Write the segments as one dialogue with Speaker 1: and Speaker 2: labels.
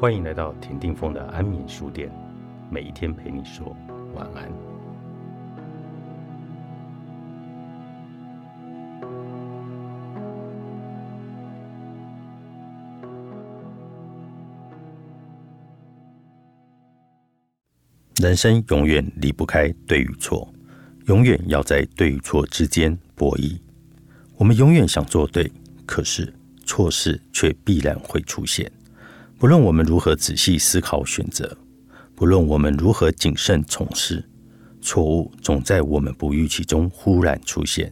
Speaker 1: 欢迎来到田定峰的安眠书店，每一天陪你说晚安。人生永远离不开对与错，永远要在对与错之间博弈。我们永远想做对，可是错事却必然会出现。不论我们如何仔细思考选择，不论我们如何谨慎从事，错误总在我们不预期中忽然出现。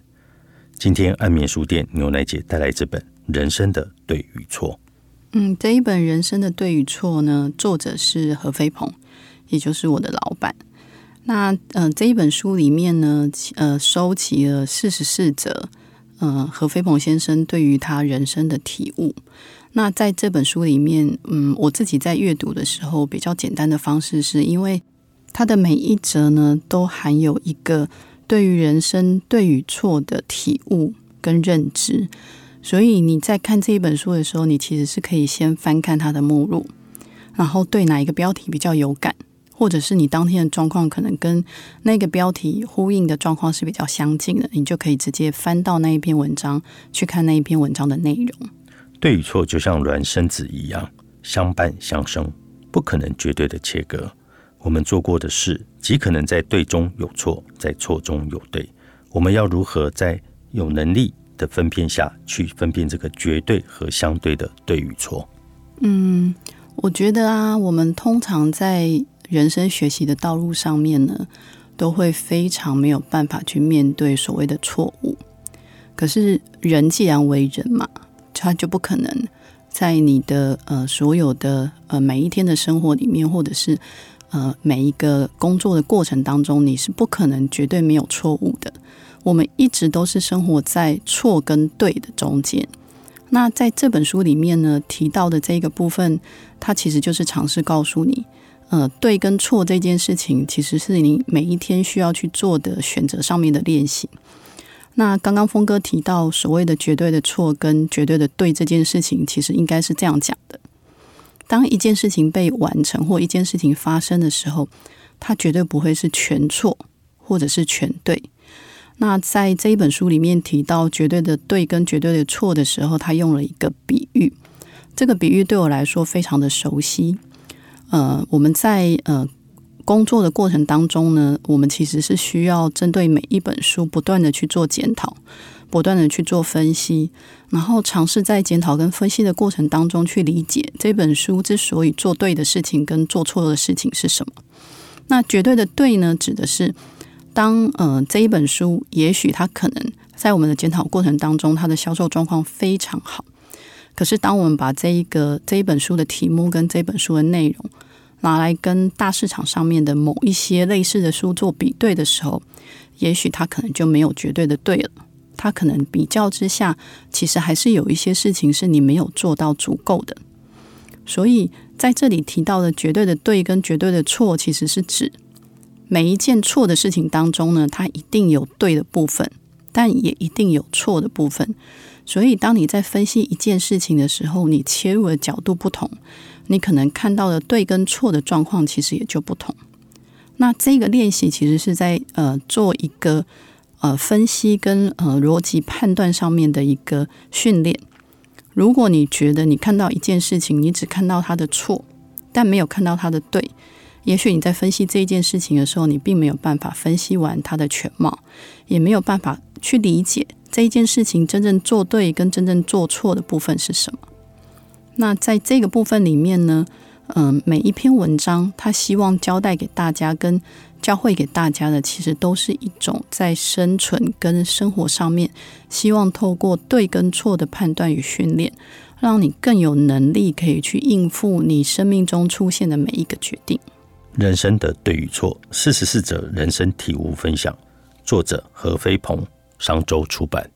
Speaker 1: 今天安眠书店牛奶姐带来这本《人生的对与错》。
Speaker 2: 嗯，这一本《人生的对与错》呢，作者是何飞鹏，也就是我的老板。那嗯，这一本书里面呢，呃，收集了四十四则，嗯，何飞鹏先生对于他人生的体悟。那在这本书里面，嗯，我自己在阅读的时候，比较简单的方式，是因为它的每一则呢，都含有一个对于人生对与错的体悟跟认知，所以你在看这一本书的时候，你其实是可以先翻看它的目录，然后对哪一个标题比较有感，或者是你当天的状况可能跟那个标题呼应的状况是比较相近的，你就可以直接翻到那一篇文章去看那一篇文章的内容。
Speaker 1: 对与错就像孪生子一样，相伴相生，不可能绝对的切割。我们做过的事，极可能在对中有错，在错中有对。我们要如何在有能力的分辨下去分辨这个绝对和相对的对与错？
Speaker 2: 嗯，我觉得啊，我们通常在人生学习的道路上面呢，都会非常没有办法去面对所谓的错误。可是人既然为人嘛。他就不可能在你的呃所有的呃每一天的生活里面，或者是呃每一个工作的过程当中，你是不可能绝对没有错误的。我们一直都是生活在错跟对的中间。那在这本书里面呢，提到的这个部分，它其实就是尝试告诉你，呃，对跟错这件事情，其实是你每一天需要去做的选择上面的练习。那刚刚峰哥提到所谓的绝对的错跟绝对的对这件事情，其实应该是这样讲的：当一件事情被完成或一件事情发生的时候，它绝对不会是全错或者是全对。那在这一本书里面提到绝对的对跟绝对的错的时候，他用了一个比喻。这个比喻对我来说非常的熟悉。呃，我们在呃。工作的过程当中呢，我们其实是需要针对每一本书不断的去做检讨，不断的去做分析，然后尝试在检讨跟分析的过程当中去理解这本书之所以做对的事情跟做错的事情是什么。那绝对的对呢，指的是当呃这一本书也许它可能在我们的检讨过程当中，它的销售状况非常好，可是当我们把这一个这一本书的题目跟这本书的内容。拿来跟大市场上面的某一些类似的书做比对的时候，也许它可能就没有绝对的对了。它可能比较之下，其实还是有一些事情是你没有做到足够的。所以在这里提到的绝对的对跟绝对的错，其实是指每一件错的事情当中呢，它一定有对的部分，但也一定有错的部分。所以当你在分析一件事情的时候，你切入的角度不同。你可能看到的对跟错的状况，其实也就不同。那这个练习其实是在呃做一个呃分析跟呃逻辑判断上面的一个训练。如果你觉得你看到一件事情，你只看到它的错，但没有看到它的对，也许你在分析这一件事情的时候，你并没有办法分析完它的全貌，也没有办法去理解这一件事情真正做对跟真正做错的部分是什么。那在这个部分里面呢，嗯，每一篇文章，他希望交代给大家、跟教会给大家的，其实都是一种在生存跟生活上面，希望透过对跟错的判断与训练，让你更有能力可以去应付你生命中出现的每一个决定。
Speaker 1: 人生的对与错，四十四则人生体悟分享，作者何飞鹏，商周出版。